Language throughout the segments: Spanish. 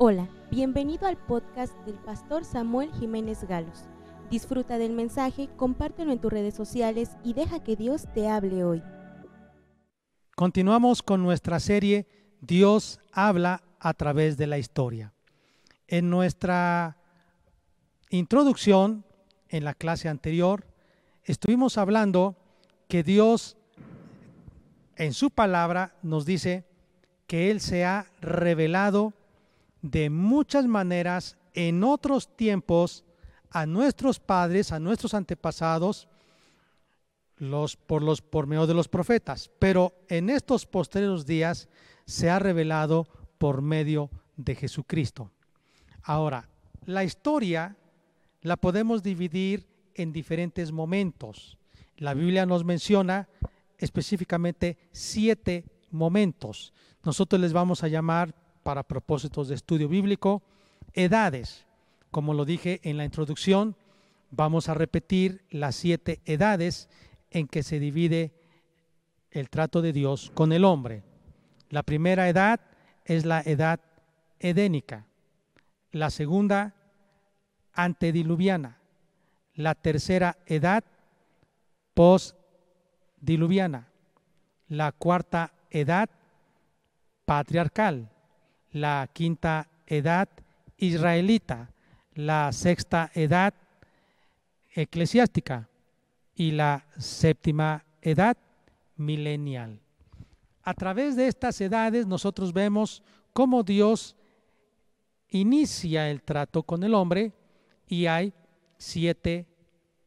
Hola, bienvenido al podcast del pastor Samuel Jiménez Galos. Disfruta del mensaje, compártelo en tus redes sociales y deja que Dios te hable hoy. Continuamos con nuestra serie Dios habla a través de la historia. En nuestra introducción, en la clase anterior, estuvimos hablando que Dios en su palabra nos dice que Él se ha revelado de muchas maneras en otros tiempos a nuestros padres, a nuestros antepasados, los, por, los, por medio de los profetas. Pero en estos posteriores días se ha revelado por medio de Jesucristo. Ahora, la historia la podemos dividir en diferentes momentos. La Biblia nos menciona específicamente siete momentos. Nosotros les vamos a llamar para propósitos de estudio bíblico, edades. Como lo dije en la introducción, vamos a repetir las siete edades en que se divide el trato de Dios con el hombre. La primera edad es la edad edénica, la segunda antediluviana, la tercera edad postdiluviana, la cuarta edad patriarcal, la quinta edad israelita, la sexta edad eclesiástica y la séptima edad milenial. A través de estas edades nosotros vemos cómo Dios inicia el trato con el hombre y hay siete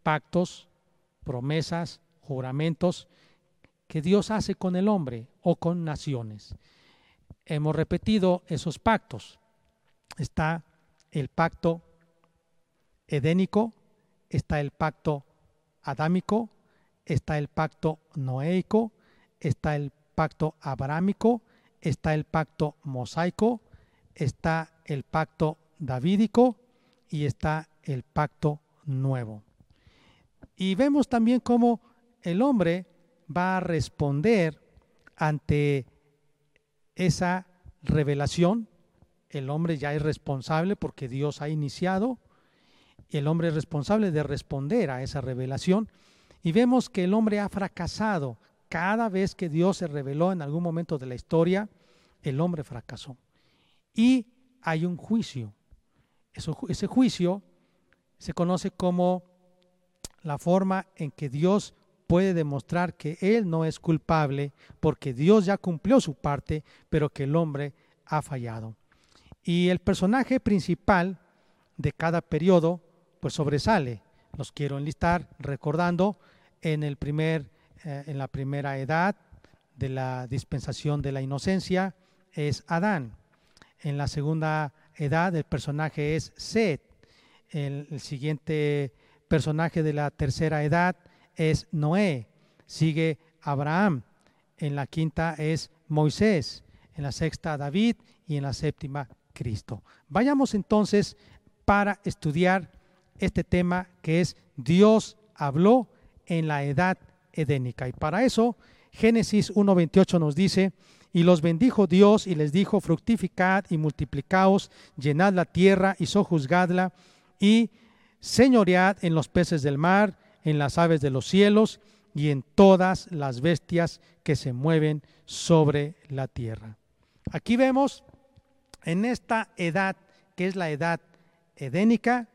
pactos, promesas, juramentos que Dios hace con el hombre o con naciones hemos repetido esos pactos. Está el pacto edénico, está el pacto adámico, está el pacto noéico, está el pacto abrámico, está el pacto mosaico, está el pacto davídico y está el pacto nuevo. Y vemos también cómo el hombre va a responder ante esa revelación. El hombre ya es responsable porque Dios ha iniciado. El hombre es responsable de responder a esa revelación. Y vemos que el hombre ha fracasado. Cada vez que Dios se reveló en algún momento de la historia, el hombre fracasó. Y hay un juicio. ese juicio se conoce como la forma en que Dios puede demostrar que él no es culpable porque Dios ya cumplió su parte, pero que el hombre ha fallado. Y el personaje principal de cada periodo pues sobresale. Los quiero enlistar recordando en el primer eh, en la primera edad de la dispensación de la inocencia es Adán. En la segunda edad el personaje es Seth. El, el siguiente personaje de la tercera edad es Noé, sigue Abraham, en la quinta es Moisés, en la sexta David y en la séptima Cristo. Vayamos entonces para estudiar este tema que es Dios habló en la edad edénica. Y para eso Génesis 1.28 nos dice, y los bendijo Dios y les dijo, fructificad y multiplicaos, llenad la tierra y sojuzgadla y señoread en los peces del mar en las aves de los cielos y en todas las bestias que se mueven sobre la tierra. Aquí vemos en esta edad, que es la edad edénica,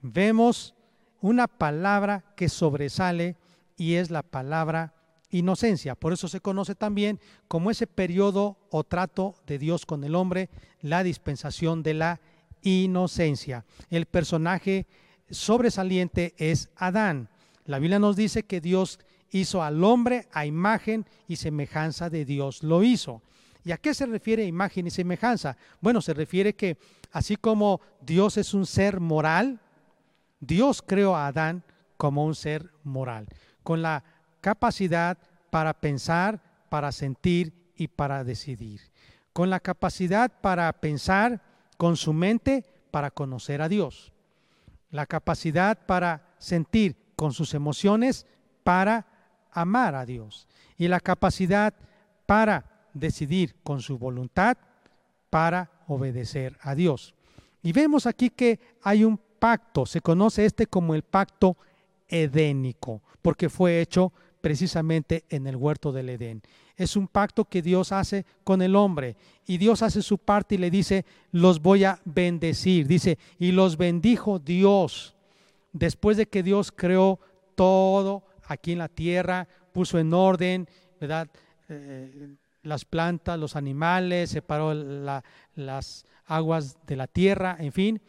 vemos una palabra que sobresale y es la palabra inocencia. Por eso se conoce también como ese periodo o trato de Dios con el hombre, la dispensación de la inocencia. El personaje sobresaliente es Adán. La Biblia nos dice que Dios hizo al hombre a imagen y semejanza de Dios. Lo hizo. ¿Y a qué se refiere imagen y semejanza? Bueno, se refiere que así como Dios es un ser moral, Dios creó a Adán como un ser moral, con la capacidad para pensar, para sentir y para decidir, con la capacidad para pensar con su mente para conocer a Dios, la capacidad para sentir con sus emociones para amar a Dios y la capacidad para decidir con su voluntad para obedecer a Dios. Y vemos aquí que hay un pacto, se conoce este como el pacto edénico, porque fue hecho precisamente en el huerto del Edén. Es un pacto que Dios hace con el hombre y Dios hace su parte y le dice, los voy a bendecir. Dice, y los bendijo Dios. Después de que Dios creó todo aquí en la tierra, puso en orden, ¿verdad? Eh, las plantas, los animales, separó las aguas de la tierra, en fin,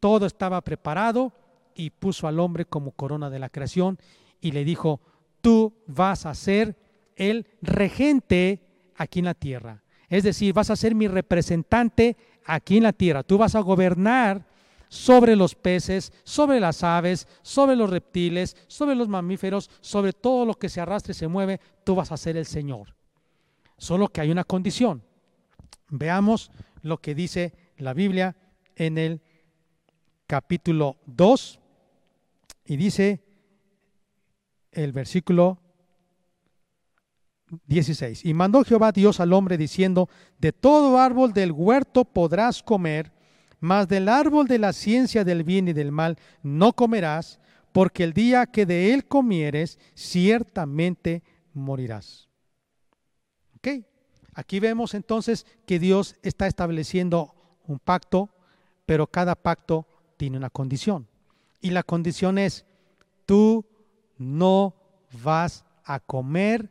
todo estaba preparado y puso al hombre como corona de la creación y le dijo, tú vas a ser el regente aquí en la tierra. Es decir, vas a ser mi representante aquí en la tierra. Tú vas a gobernar sobre los peces, sobre las aves, sobre los reptiles, sobre los mamíferos, sobre todo lo que se arrastre y se mueve. Tú vas a ser el Señor. Solo que hay una condición. Veamos lo que dice la Biblia en el capítulo 2 y dice el versículo 16. Y mandó Jehová Dios al hombre diciendo, de todo árbol del huerto podrás comer, mas del árbol de la ciencia del bien y del mal no comerás, porque el día que de él comieres, ciertamente morirás. ¿Ok? Aquí vemos entonces que Dios está estableciendo un pacto, pero cada pacto tiene una condición. Y la condición es, tú no vas a comer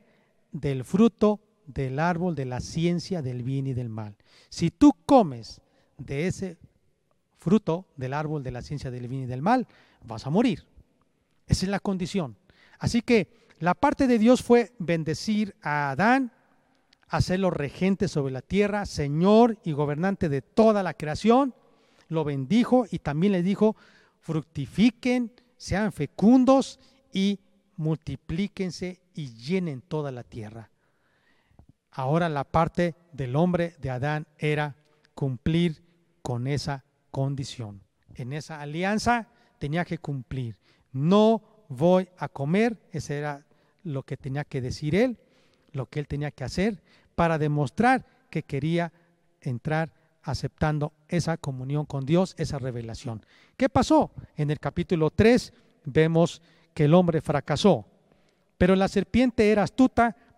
del fruto del árbol de la ciencia del bien y del mal. Si tú comes de ese fruto del árbol de la ciencia del bien y del mal, vas a morir. Esa es la condición. Así que la parte de Dios fue bendecir a Adán, hacerlo regente sobre la tierra, Señor y gobernante de toda la creación. Lo bendijo y también le dijo, fructifiquen, sean fecundos y multiplíquense y llenen toda la tierra. Ahora la parte del hombre de Adán era cumplir con esa condición. En esa alianza tenía que cumplir. No voy a comer, ese era lo que tenía que decir él, lo que él tenía que hacer para demostrar que quería entrar aceptando esa comunión con Dios, esa revelación. ¿Qué pasó? En el capítulo 3 vemos que el hombre fracasó. Pero la serpiente era astuta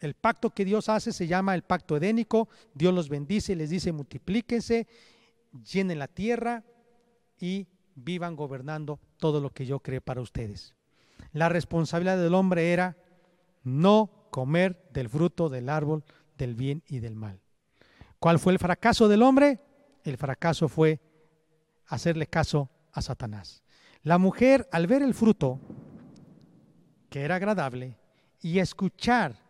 el pacto que Dios hace, se llama el pacto edénico. Dios los bendice y les dice multiplíquense, llenen la tierra y vivan gobernando todo lo que yo cree para ustedes. La responsabilidad del hombre era no comer del fruto del árbol del bien y del mal. ¿Cuál fue el fracaso del hombre? El fracaso fue hacerle caso a Satanás. La mujer, al ver el fruto, que era agradable, y escuchar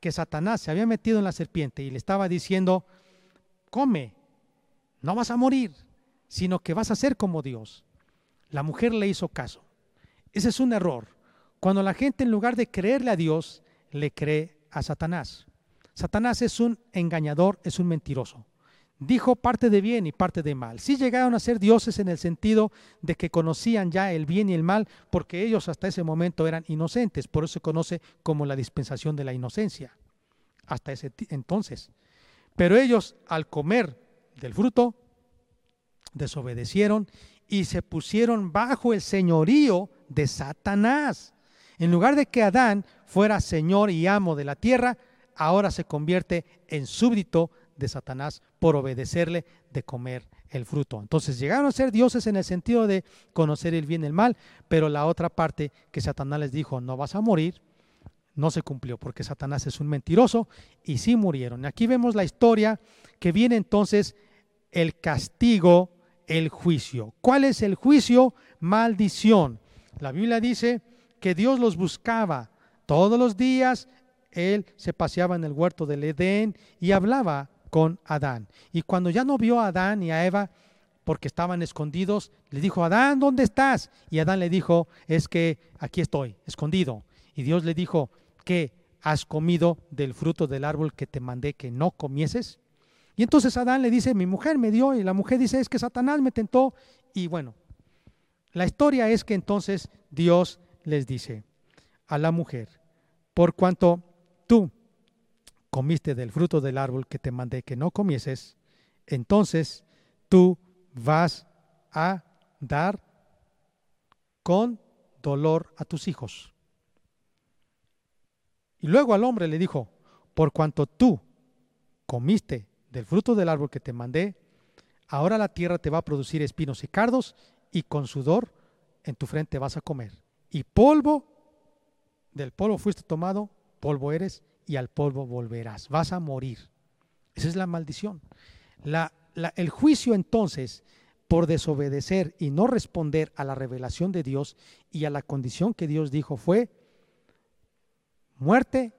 que Satanás se había metido en la serpiente y le estaba diciendo, come, no vas a morir, sino que vas a ser como Dios. La mujer le hizo caso. Ese es un error. Cuando la gente en lugar de creerle a Dios, le cree a Satanás. Satanás es un engañador, es un mentiroso dijo parte de bien y parte de mal. Sí llegaron a ser dioses en el sentido de que conocían ya el bien y el mal, porque ellos hasta ese momento eran inocentes, por eso se conoce como la dispensación de la inocencia, hasta ese entonces. Pero ellos al comer del fruto, desobedecieron y se pusieron bajo el señorío de Satanás. En lugar de que Adán fuera señor y amo de la tierra, ahora se convierte en súbdito de Satanás por obedecerle de comer el fruto. Entonces llegaron a ser dioses en el sentido de conocer el bien y el mal, pero la otra parte que Satanás les dijo, no vas a morir, no se cumplió porque Satanás es un mentiroso y sí murieron. Aquí vemos la historia que viene entonces el castigo, el juicio. ¿Cuál es el juicio? Maldición. La Biblia dice que Dios los buscaba todos los días. Él se paseaba en el huerto del Edén y hablaba con Adán. Y cuando ya no vio a Adán y a Eva, porque estaban escondidos, le dijo, Adán, ¿dónde estás? Y Adán le dijo, es que aquí estoy, escondido. Y Dios le dijo, ¿qué? ¿Has comido del fruto del árbol que te mandé que no comieses? Y entonces Adán le dice, mi mujer me dio, y la mujer dice, es que Satanás me tentó. Y bueno, la historia es que entonces Dios les dice a la mujer, por cuanto tú comiste del fruto del árbol que te mandé que no comieses, entonces tú vas a dar con dolor a tus hijos. Y luego al hombre le dijo, por cuanto tú comiste del fruto del árbol que te mandé, ahora la tierra te va a producir espinos y cardos, y con sudor en tu frente vas a comer. Y polvo, del polvo fuiste tomado, polvo eres, y al polvo volverás. Vas a morir. Esa es la maldición. La, el juicio entonces por desobedecer y no responder a la revelación de Dios y a la condición que Dios dijo fue muerte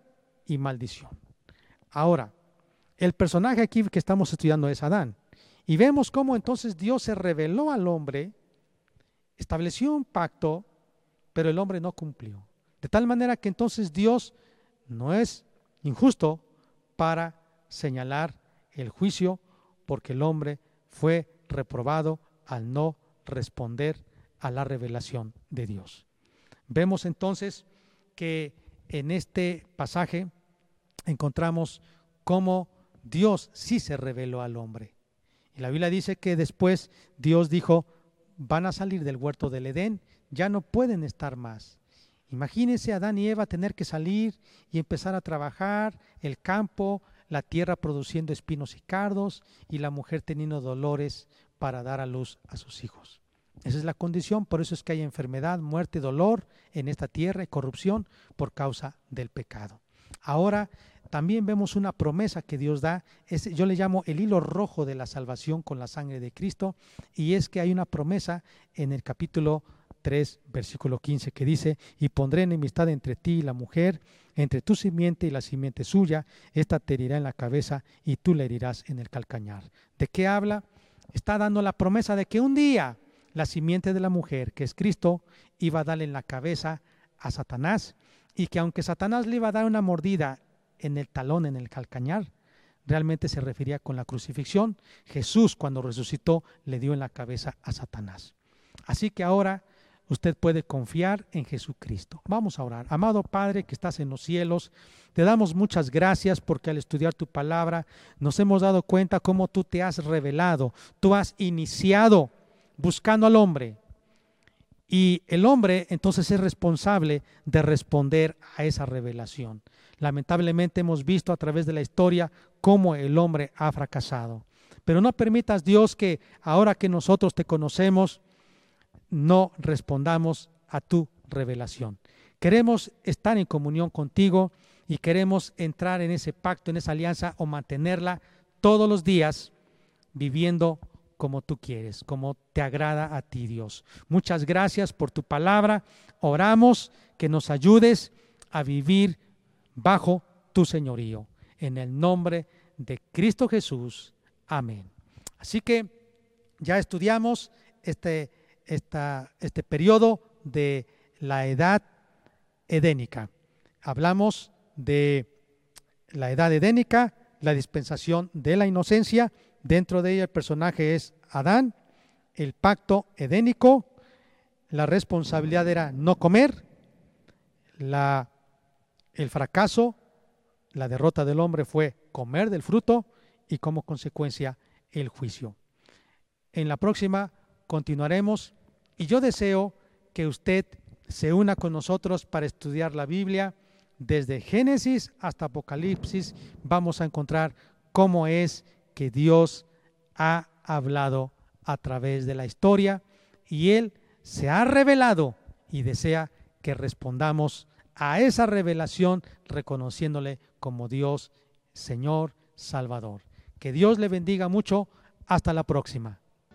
y maldición. Ahora, el personaje aquí que estamos estudiando es Adán. Y vemos cómo entonces Dios se reveló al hombre, estableció un pacto, pero el hombre no cumplió. De tal manera que entonces Dios no es injusto para señalar el juicio porque el hombre fue reprobado al no responder a la revelación de Dios. Vemos entonces que en este pasaje encontramos cómo Dios sí se reveló al hombre. Y la Biblia dice que después Dios dijo, van a salir del huerto del Edén, ya no pueden estar más. Imagínense a Adán y Eva tener que salir y empezar a trabajar el campo, la tierra produciendo espinos y cardos y la mujer teniendo dolores para dar a luz a sus hijos. Esa es la condición, por eso es que hay enfermedad, muerte, dolor en esta tierra y corrupción por causa del pecado. Ahora también vemos una promesa que Dios da, yo le llamo el hilo rojo de la salvación con la sangre de Cristo, y es que hay una promesa en el capítulo 3, versículo 15, que dice, y pondré enemistad entre ti y la mujer, entre tu simiente y la simiente suya, esta te herirá en la cabeza y tú le herirás en el calcañar. ¿De qué habla? Está dando la promesa de que un día la simiente de la mujer, que es Cristo, iba a darle en la cabeza a Satanás, y que aunque Satanás le iba a dar una mordida en el talón, en el calcañar, realmente se refería con la crucifixión. Jesús cuando resucitó le dio en la cabeza a Satanás. Así que ahora usted puede confiar en Jesucristo. Vamos a orar. Amado Padre que estás en los cielos, te damos muchas gracias porque al estudiar tu palabra nos hemos dado cuenta cómo tú te has revelado, tú has iniciado buscando al hombre. Y el hombre entonces es responsable de responder a esa revelación. Lamentablemente hemos visto a través de la historia cómo el hombre ha fracasado. Pero no permitas, Dios, que ahora que nosotros te conocemos, no respondamos a tu revelación. Queremos estar en comunión contigo y queremos entrar en ese pacto, en esa alianza o mantenerla todos los días viviendo como tú quieres, como te agrada a ti, Dios. Muchas gracias por tu palabra. Oramos que nos ayudes a vivir bajo tu señorío. En el nombre de Cristo Jesús. Amén. Así que ya estudiamos este este periodo de la edad edénica. Hablamos de la edad edénica, la dispensación de la inocencia. Dentro de ella el personaje es Adán, el pacto edénico, la responsabilidad era no comer, la, el fracaso, la derrota del hombre fue comer del fruto y como consecuencia el juicio. En la próxima continuaremos y yo deseo que usted se una con nosotros para estudiar la Biblia. Desde Génesis hasta Apocalipsis vamos a encontrar cómo es que Dios ha hablado a través de la historia y Él se ha revelado y desea que respondamos a esa revelación reconociéndole como Dios, Señor, Salvador. Que Dios le bendiga mucho. Hasta la próxima.